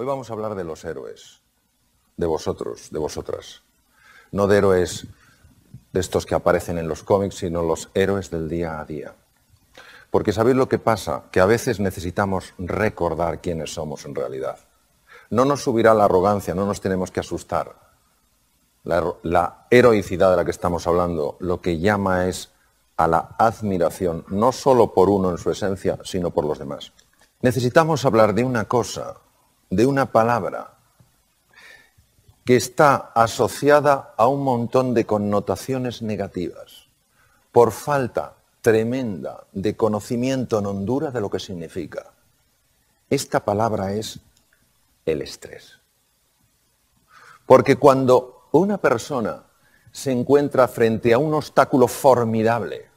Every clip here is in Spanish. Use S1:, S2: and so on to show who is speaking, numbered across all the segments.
S1: Hoy vamos a hablar de los héroes, de vosotros, de vosotras. No de héroes de estos que aparecen en los cómics, sino los héroes del día a día. Porque sabéis lo que pasa, que a veces necesitamos recordar quiénes somos en realidad. No nos subirá la arrogancia, no nos tenemos que asustar. La, heroicidad de la que estamos hablando lo que llama es a la admiración, no solo por uno en su esencia, sino por los demás. Necesitamos hablar de una cosa, de una palabra, que está asociada a un montón de connotaciones negativas, por falta tremenda de conocimiento en Honduras de lo que significa. Esta palabra es el estrés. Porque cuando una persona se encuentra frente a un obstáculo formidable,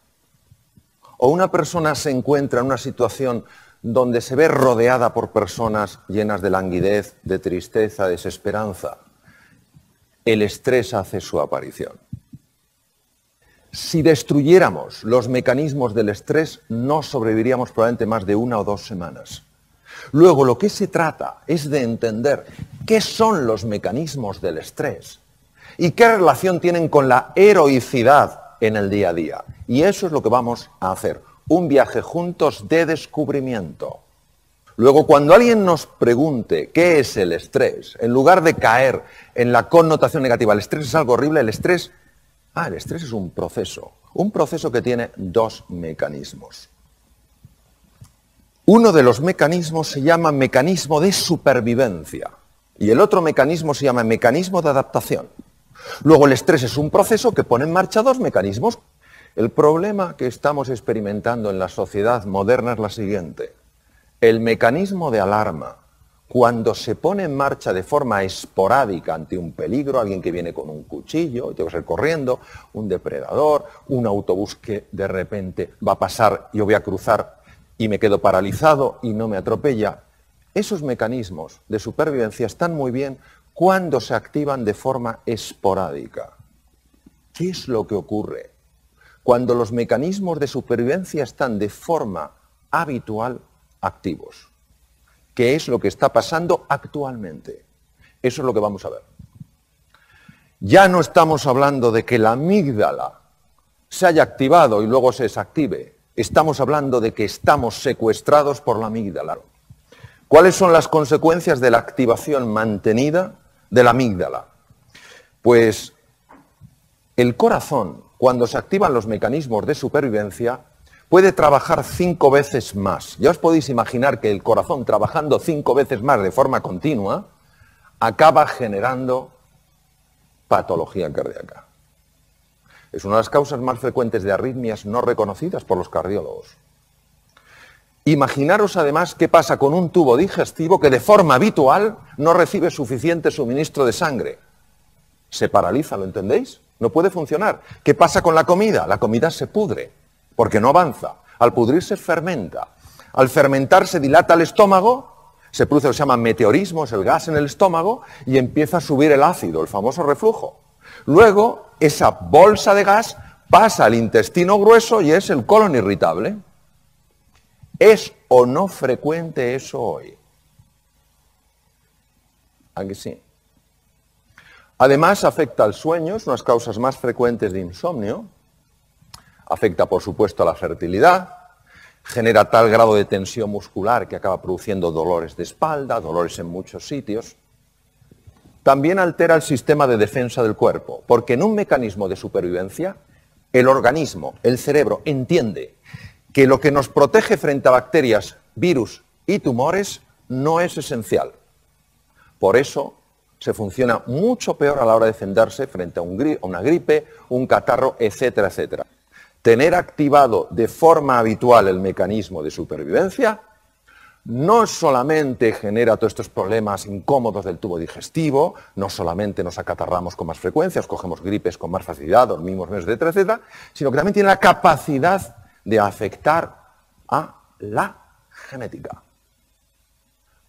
S1: o una persona se encuentra en una situación donde se ve rodeada por personas llenas de languidez, de tristeza, de desesperanza, el estrés hace su aparición. Si destruyéramos los mecanismos del estrés, no sobreviviríamos probablemente más de una o dos semanas. Luego, lo que se trata es de entender qué son los mecanismos del estrés y qué relación tienen con la heroicidad en el día a día. Y eso es lo que vamos a hacer, un viaje juntos de descubrimiento. Luego, cuando alguien nos pregunte qué es el estrés, en lugar de caer en la connotación negativa, el estrés es algo horrible, el estrés, ah, el estrés es un proceso, un proceso que tiene dos mecanismos. Uno de los mecanismos se llama mecanismo de supervivencia y el otro mecanismo se llama mecanismo de adaptación. Luego el estrés es un proceso que pone en marcha dos mecanismos. El problema que estamos experimentando en la sociedad moderna es la siguiente. El mecanismo de alarma, cuando se pone en marcha de forma esporádica ante un peligro, alguien que viene con un cuchillo y tengo que ir corriendo, un depredador, un autobús que de repente va a pasar, yo voy a cruzar y me quedo paralizado y no me atropella, esos mecanismos de supervivencia están muy bien cuando se activan de forma esporádica. ¿Qué es lo que ocurre? Cuando los mecanismos de supervivencia están de forma habitual activos. ¿Qué es lo que está pasando actualmente? Eso es lo que vamos a ver. Ya no estamos hablando de que la amígdala se haya activado y luego se desactive. Estamos hablando de que estamos secuestrados por la amígdala. ¿Cuáles son las consecuencias de la activación mantenida de la amígdala? Pues el corazón, cuando se activan los mecanismos de supervivencia, puede trabajar cinco veces más. Ya os podéis imaginar que el corazón trabajando cinco veces más de forma continua acaba generando patología cardíaca. Es una de las causas más frecuentes de arritmias no reconocidas por los cardiólogos. Imaginaros además qué pasa con un tubo digestivo que de forma habitual no recibe suficiente suministro de sangre. Se paraliza, ¿lo entendéis? No puede funcionar. ¿Qué pasa con la comida? La comida se pudre porque no avanza. Al pudrirse fermenta. Al fermentar se dilata el estómago, se produce lo que se llama meteorismo, es el gas en el estómago, y empieza a subir el ácido, el famoso reflujo. Luego, esa bolsa de gas pasa al intestino grueso y es el colon irritable. ¿Es o no frecuente eso hoy? Aquí sí. Además, afecta al sueño, es una las causas más frecuentes de insomnio afecta por supuesto a la fertilidad, genera tal grado de tensión muscular que acaba produciendo dolores de espalda, dolores en muchos sitios. También altera el sistema de defensa del cuerpo, porque en un mecanismo de supervivencia, el organismo, el cerebro, entiende que lo que nos protege frente a bacterias, virus y tumores no es esencial. Por eso se funciona mucho peor a la hora de defenderse frente a, una gripe, un catarro, etcétera, etcétera tener activado de forma habitual el mecanismo de supervivencia, no solamente genera todos estos problemas incómodos del tubo digestivo, no solamente nos acatarramos con más frecuencia, cogemos gripes con más facilidad, dormimos menos, etcétera, etcétera, sino que también tiene la capacidad de afectar a la genética.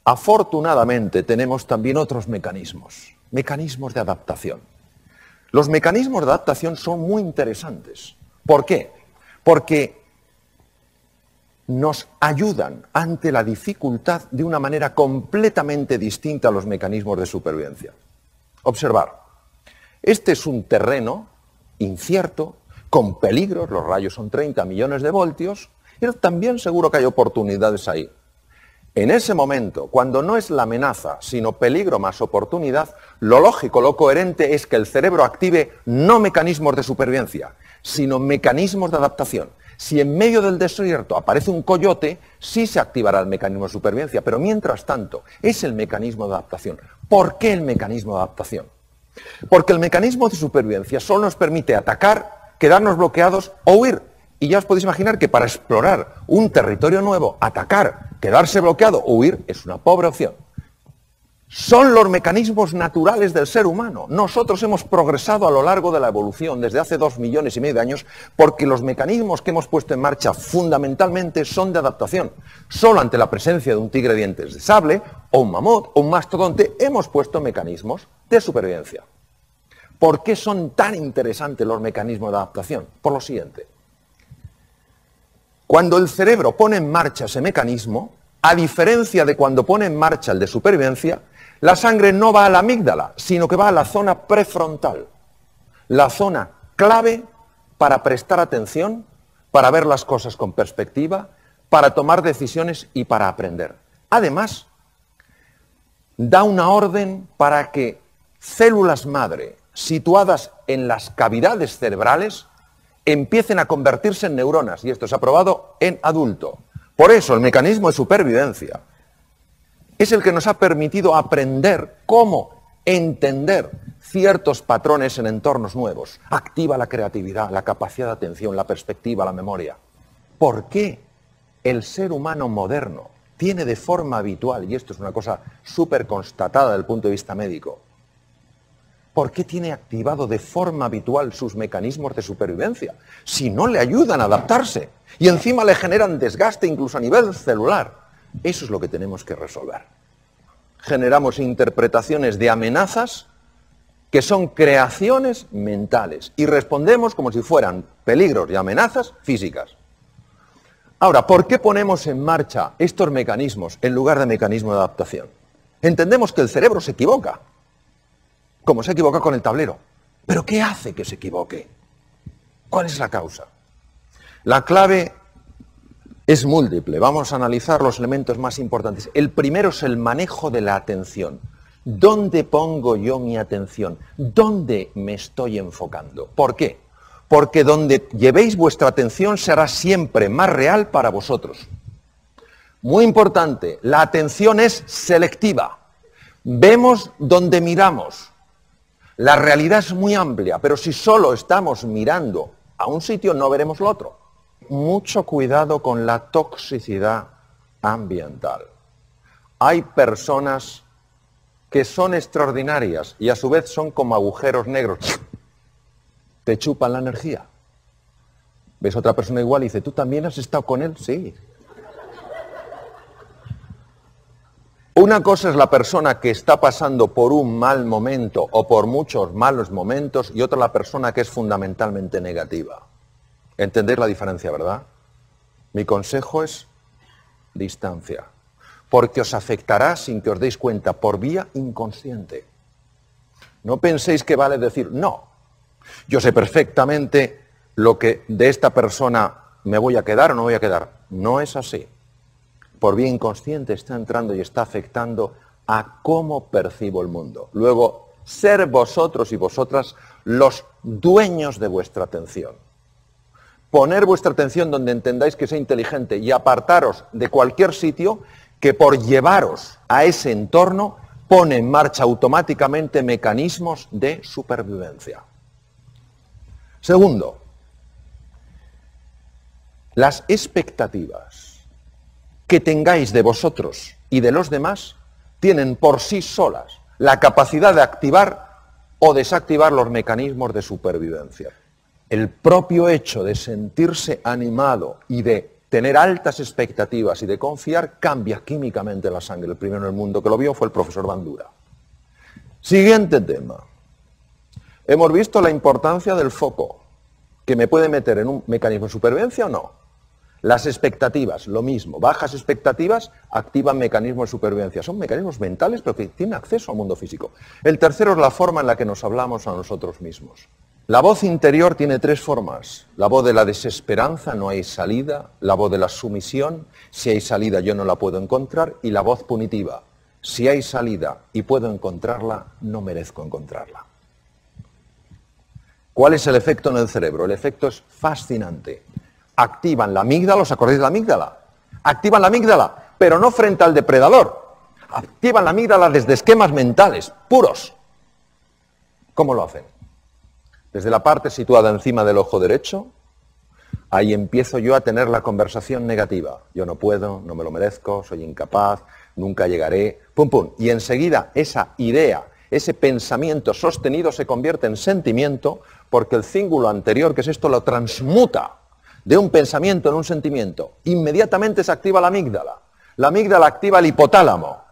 S1: Afortunadamente tenemos también otros mecanismos, mecanismos de adaptación. Los mecanismos de adaptación son muy interesantes. ¿Por qué? Porque nos ayudan ante la dificultad de una manera completamente distinta a los mecanismos de supervivencia. Observar, este es un terreno incierto, con peligros, los rayos son 30 millones de voltios, pero también seguro que hay oportunidades ahí. En ese momento, cuando no es la amenaza, sino peligro más oportunidad, lo lógico, lo coherente es que el cerebro active no mecanismos de supervivencia, sino mecanismos de adaptación. Si en medio del desierto aparece un coyote, sí se activará el mecanismo de supervivencia, pero mientras tanto es el mecanismo de adaptación. ¿Por qué el mecanismo de adaptación? Porque el mecanismo de supervivencia solo nos permite atacar, quedarnos bloqueados o huir. Y ya os podéis imaginar que para explorar un territorio nuevo, atacar, quedarse bloqueado o huir es una pobre opción. Son los mecanismos naturales del ser humano. Nosotros hemos progresado a lo largo de la evolución desde hace dos millones y medio de años porque los mecanismos que hemos puesto en marcha fundamentalmente son de adaptación. Solo ante la presencia de un tigre dientes de sable o un mamut o un mastodonte hemos puesto mecanismos de supervivencia. ¿Por qué son tan interesantes los mecanismos de adaptación? Por lo siguiente. Cuando el cerebro pone en marcha ese mecanismo, a diferencia de cuando pone en marcha el de supervivencia, la sangre no va a la amígdala, sino que va a la zona prefrontal, la zona clave para prestar atención, para ver las cosas con perspectiva, para tomar decisiones y para aprender. Además, da una orden para que células madre situadas en las cavidades cerebrales empiecen a convertirse en neuronas, y esto se ha probado en adulto. Por eso el mecanismo de supervivencia es el que nos ha permitido aprender cómo entender ciertos patrones en entornos nuevos. Activa la creatividad, la capacidad de atención, la perspectiva, la memoria. ¿Por qué el ser humano moderno tiene de forma habitual, y esto es una cosa súper constatada desde el punto de vista médico, ¿por qué tiene activado de forma habitual sus mecanismos de supervivencia? Si no le ayudan a adaptarse y encima le generan desgaste incluso a nivel celular. Eso es lo que tenemos que resolver. Generamos interpretaciones de amenazas que son creaciones mentales y respondemos como si fueran peligros y amenazas físicas. Ahora, ¿por qué ponemos en marcha estos mecanismos en lugar de mecanismo de adaptación? Entendemos que el cerebro se equivoca, como se equivoca con el tablero. ¿Pero qué hace que se equivoque? ¿Cuál es la causa? La clave es múltiple. Vamos a analizar los elementos más importantes. El primero es el manejo de la atención. ¿Dónde pongo yo mi atención? ¿Dónde me estoy enfocando? ¿Por qué? Porque donde llevéis vuestra atención será siempre más real para vosotros. Muy importante, la atención es selectiva. Vemos donde miramos. La realidad es muy amplia, pero si solo estamos mirando a un sitio no veremos lo otro mucho cuidado con la toxicidad ambiental. Hay personas que son extraordinarias y a su vez son como agujeros negros. Te chupan la energía. Ves a otra persona igual y dice, ¿tú también has estado con él? Sí. Una cosa es la persona que está pasando por un mal momento o por muchos malos momentos y otra la persona que es fundamentalmente negativa. Entender la diferencia, ¿verdad? Mi consejo es distancia, porque os afectará sin que os deis cuenta por vía inconsciente. No penséis que vale decir, no, yo sé perfectamente lo que de esta persona me voy a quedar o no voy a quedar. No es así. Por vía inconsciente está entrando y está afectando a cómo percibo el mundo. Luego, ser vosotros y vosotras los dueños de vuestra atención poner vuestra atención donde entendáis que sea inteligente y apartaros de cualquier sitio que por llevaros a ese entorno pone en marcha automáticamente mecanismos de supervivencia. Segundo, las expectativas que tengáis de vosotros y de los demás tienen por sí solas la capacidad de activar o desactivar los mecanismos de supervivencia el propio hecho de sentirse animado y de tener altas expectativas y de confiar cambia químicamente la sangre. El primero en el mundo que lo vio fue el profesor Bandura. Siguiente tema. Hemos visto la importancia del foco, que me puede meter en un mecanismo de supervivencia o no. Las expectativas, lo mismo. Bajas expectativas activan mecanismos de supervivencia. Son mecanismos mentales, pero que tienen acceso al mundo físico. El tercero es la forma en la que nos hablamos a nosotros mismos. La voz interior tiene tres formas. La voz de la desesperanza, no hay salida. La voz de la sumisión, si hay salida yo no la puedo encontrar. Y la voz punitiva, si hay salida y puedo encontrarla, no merezco encontrarla. ¿Cuál es el efecto en el cerebro? El efecto es fascinante activan la amígdala, ¿os acordáis de la amígdala? Activan la amígdala, pero no frente al depredador. Activan la amígdala desde esquemas mentales, puros. ¿Cómo lo hacen? Desde la parte situada encima del ojo derecho, ahí empiezo yo a tener la conversación negativa. Yo no puedo, no me lo merezco, soy incapaz, nunca llegaré, pum, pum. Y enseguida esa idea, ese pensamiento sostenido se convierte en sentimiento porque el cíngulo anterior, que es esto, lo transmuta de un pensamiento en un sentimiento, inmediatamente se activa la amígdala. La amígdala activa el hipotálamo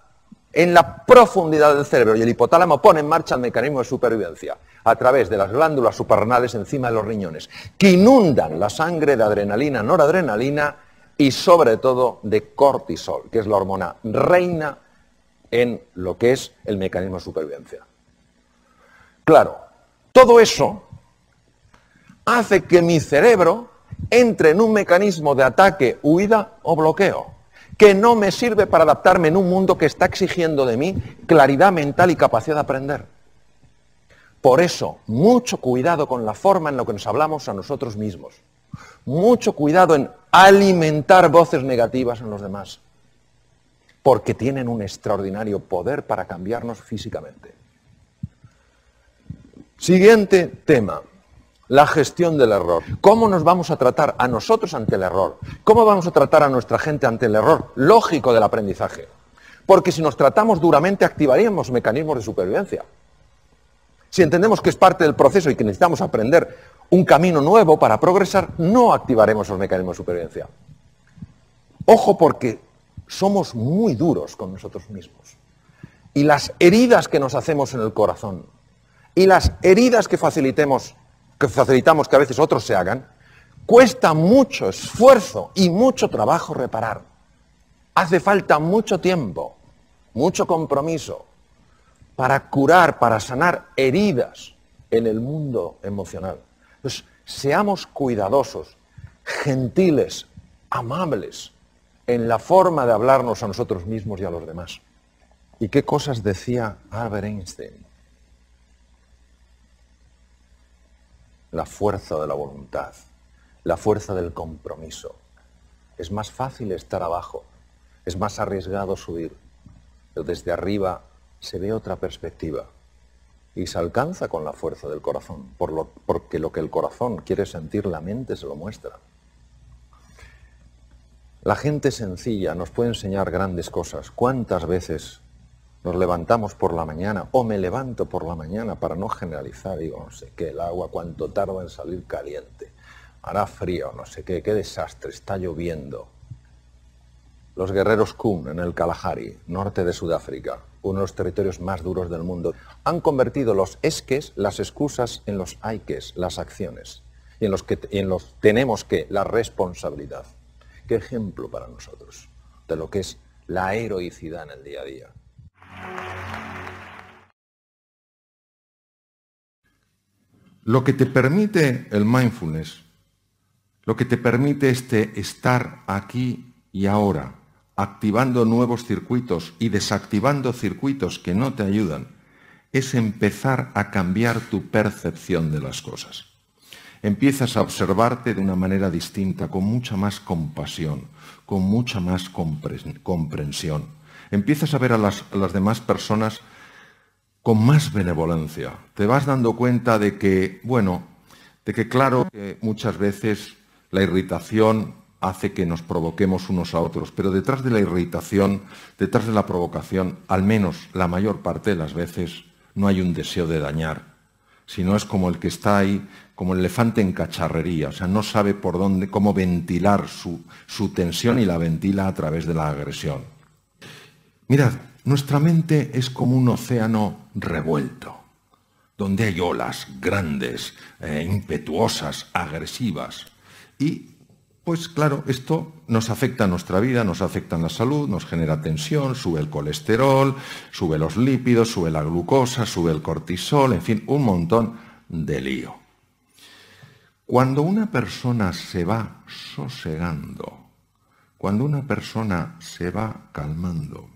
S1: en la profundidad del cerebro y el hipotálamo pone en marcha el mecanismo de supervivencia a través de las glándulas suprarrenales encima de los riñones, que inundan la sangre de adrenalina, noradrenalina y sobre todo de cortisol, que es la hormona reina en lo que es el mecanismo de supervivencia. Claro, todo eso hace que mi cerebro entre en un mecanismo de ataque, huida o bloqueo, que no me sirve para adaptarme en un mundo que está exigiendo de mí claridad mental y capacidad de aprender. Por eso, mucho cuidado con la forma en la que nos hablamos a nosotros mismos. Mucho cuidado en alimentar voces negativas en los demás, porque tienen un extraordinario poder para cambiarnos físicamente. Siguiente tema la gestión del error. ¿Cómo nos vamos a tratar a nosotros ante el error? ¿Cómo vamos a tratar a nuestra gente ante el error lógico del aprendizaje? Porque si nos tratamos duramente activaríamos mecanismos de supervivencia. Si entendemos que es parte del proceso y que necesitamos aprender un camino nuevo para progresar, no activaremos esos mecanismos de supervivencia. Ojo porque somos muy duros con nosotros mismos. Y las heridas que nos hacemos en el corazón y las heridas que facilitemos que facilitamos que a veces otros se hagan, cuesta mucho esfuerzo y mucho trabajo reparar. Hace falta mucho tiempo, mucho compromiso para curar, para sanar heridas en el mundo emocional. Entonces, seamos cuidadosos, gentiles, amables en la forma de hablarnos a nosotros mismos y a los demás. ¿Y qué cosas decía Albert Einstein? La fuerza de la voluntad, la fuerza del compromiso. Es más fácil estar abajo, es más arriesgado subir, pero desde arriba se ve otra perspectiva y se alcanza con la fuerza del corazón, porque lo que el corazón quiere sentir, la mente se lo muestra. La gente sencilla nos puede enseñar grandes cosas. ¿Cuántas veces nos levantamos por la mañana, o me levanto por la mañana para no generalizar, digo, no sé qué, el agua cuánto tarda en salir caliente, hará frío, no sé qué, qué desastre, está lloviendo. Los guerreros Kun en el Kalahari, norte de Sudáfrica, uno de los territorios más duros del mundo, han convertido los esques, las excusas, en los hayques, las acciones, y en los que en los tenemos que, la responsabilidad. Qué ejemplo para nosotros de lo que es la heroicidad en el día a día.
S2: Lo que te permite el mindfulness, lo que te permite este estar aquí y ahora, activando nuevos circuitos y desactivando circuitos que no te ayudan, es empezar a cambiar tu percepción de las cosas. Empiezas a observarte de una manera distinta, con mucha más compasión, con mucha más comprensión. Empiezas a ver a las, a las demás personas con más benevolencia. Te vas dando cuenta de que, bueno, de que claro que muchas veces la irritación hace que nos provoquemos unos a otros, pero detrás de la irritación, detrás de la provocación, al menos la mayor parte de las veces, no hay un deseo de dañar, sino es como el que está ahí, como el elefante en cacharrería, o sea, no sabe por dónde, cómo ventilar su, su tensión y la ventila a través de la agresión. Mirad, nuestra mente es como un océano revuelto, donde hay olas grandes, eh, impetuosas, agresivas. Y pues claro, esto nos afecta a nuestra vida, nos afecta en la salud, nos genera tensión, sube el colesterol, sube los lípidos, sube la glucosa, sube el cortisol, en fin, un montón de lío. Cuando una persona se va sosegando, cuando una persona se va calmando,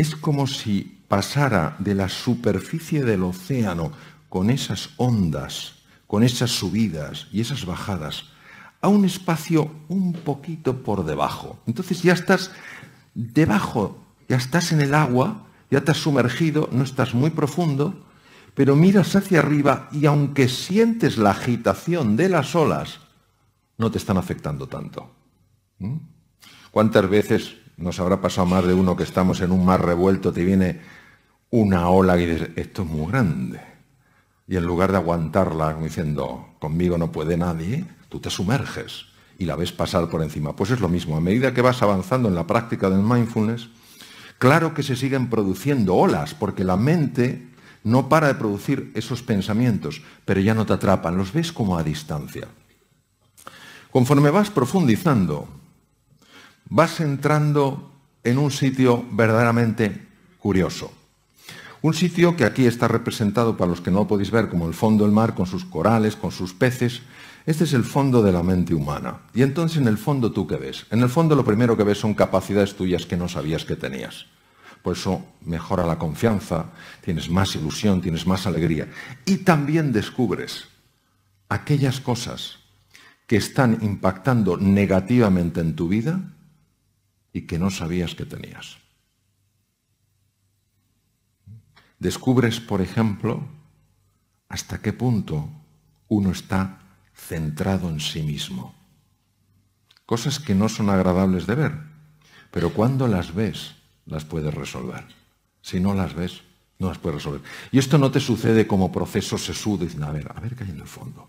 S2: es como si pasara de la superficie del océano con esas ondas, con esas subidas y esas bajadas, a un espacio un poquito por debajo. Entonces ya estás debajo, ya estás en el agua, ya te has sumergido, no estás muy profundo, pero miras hacia arriba y aunque sientes la agitación de las olas, no te están afectando tanto. ¿Mm? ¿Cuántas veces nos habrá pasado más de uno que estamos en un mar revuelto, te viene una ola y dices, esto es muy grande? Y en lugar de aguantarla diciendo, conmigo no puede nadie, tú te sumerges y la ves pasar por encima. Pues es lo mismo, a medida que vas avanzando en la práctica del mindfulness, claro que se siguen produciendo olas, porque la mente no para de producir esos pensamientos, pero ya no te atrapan, los ves como a distancia. Conforme vas profundizando, vas entrando en un sitio verdaderamente curioso. Un sitio que aquí está representado para los que no lo podéis ver como el fondo del mar, con sus corales, con sus peces. Este es el fondo de la mente humana. Y entonces en el fondo tú qué ves? En el fondo lo primero que ves son capacidades tuyas que no sabías que tenías. Por eso mejora la confianza, tienes más ilusión, tienes más alegría. Y también descubres aquellas cosas que están impactando negativamente en tu vida y que no sabías que tenías. Descubres, por ejemplo, hasta qué punto uno está centrado en sí mismo. Cosas que no son agradables de ver, pero cuando las ves, las puedes resolver. Si no las ves, no las puedes resolver. Y esto no te sucede como proceso sesudo, diciendo, a ver, a ver qué hay en el fondo.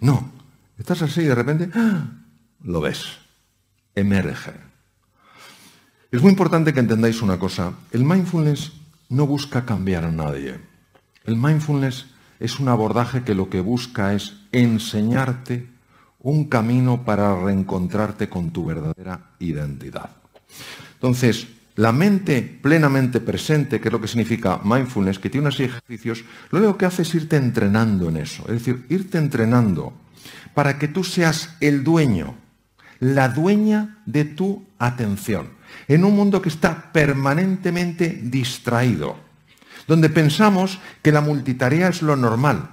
S2: No, estás así y de repente ¡ah! lo ves, emerge. Es muy importante que entendáis una cosa. El mindfulness no busca cambiar a nadie. El mindfulness es un abordaje que lo que busca es enseñarte un camino para reencontrarte con tu verdadera identidad. Entonces, la mente plenamente presente, que es lo que significa mindfulness, que tiene unos ejercicios, lo único que hace es irte entrenando en eso. Es decir, irte entrenando para que tú seas el dueño, la dueña de tu atención. En un mundo que está permanentemente distraído, donde pensamos que la multitarea es lo normal.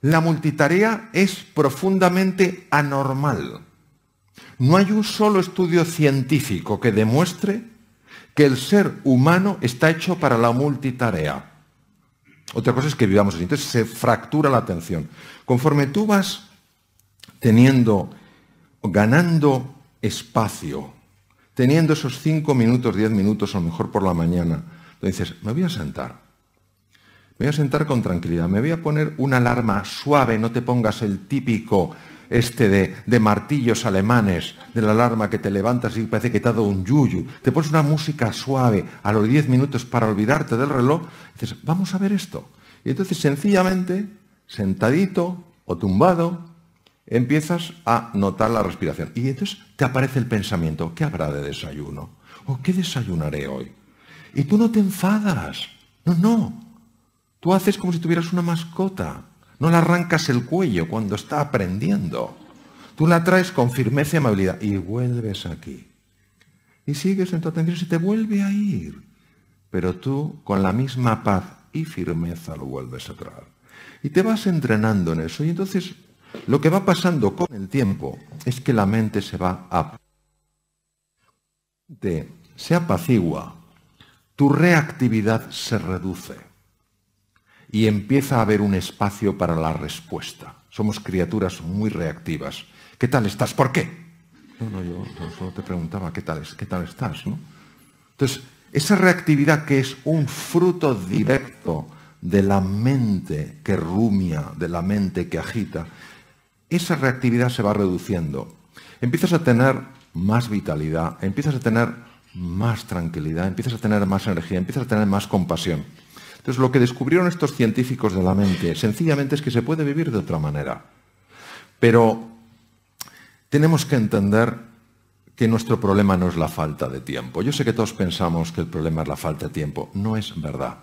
S2: La multitarea es profundamente anormal. No hay un solo estudio científico que demuestre que el ser humano está hecho para la multitarea. Otra cosa es que vivamos así. Entonces se fractura la atención. Conforme tú vas teniendo, ganando espacio, teniendo esos cinco minutos, diez minutos, a lo mejor por la mañana, dices, me voy a sentar. Me voy a sentar con tranquilidad. Me voy a poner una alarma suave, no te pongas el típico este de, martillos alemanes, de la alarma que te levantas y parece que te ha dado un yuyu, te pones una música suave a los 10 minutos para olvidarte del reloj, dices, vamos a ver esto. Y entonces sencillamente, sentadito o tumbado, empiezas a notar la respiración. Y entonces te aparece el pensamiento, ¿qué habrá de desayuno? ¿O qué desayunaré hoy? Y tú no te enfadas. No, no. Tú haces como si tuvieras una mascota. No le arrancas el cuello cuando está aprendiendo. Tú la traes con firmeza y amabilidad y vuelves aquí. Y sigues en tu atención y te vuelve a ir. Pero tú con la misma paz y firmeza lo vuelves a traer. Y te vas entrenando en eso. Y entonces lo que va pasando con el tiempo es que la mente se va a... se apacigua, tu reactividad se reduce y empieza a haber un espacio para la respuesta. Somos criaturas muy reactivas. ¿Qué tal estás? ¿Por qué? No, no, yo solo te preguntaba qué tal, qué tal estás. Entonces, esa reactividad que es un fruto directo de la mente que rumia, de la mente que agita, esa reactividad se va reduciendo. Empiezas a tener más vitalidad, empiezas a tener más tranquilidad, empiezas a tener más energía, empiezas a tener más compasión. Entonces, lo que descubrieron estos científicos de la mente sencillamente es que se puede vivir de otra manera. Pero tenemos que entender que nuestro problema no es la falta de tiempo. Yo sé que todos pensamos que el problema es la falta de tiempo. No es verdad.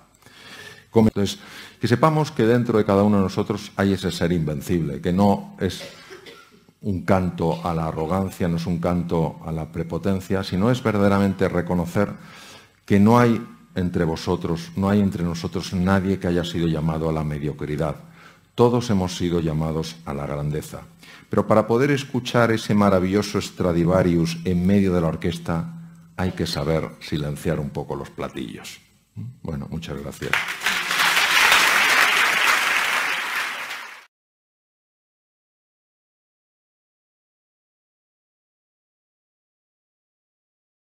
S2: Entonces, que sepamos que dentro de cada uno de nosotros hay ese ser invencible, que no es un canto a la arrogancia, no es un canto a la prepotencia, sino es verdaderamente reconocer que no hay entre vosotros, no hay entre nosotros nadie que haya sido llamado a la mediocridad. Todos hemos sido llamados a la grandeza. Pero para poder escuchar ese maravilloso Stradivarius en medio de la orquesta, hay que saber silenciar un poco los platillos. Bueno, muchas gracias.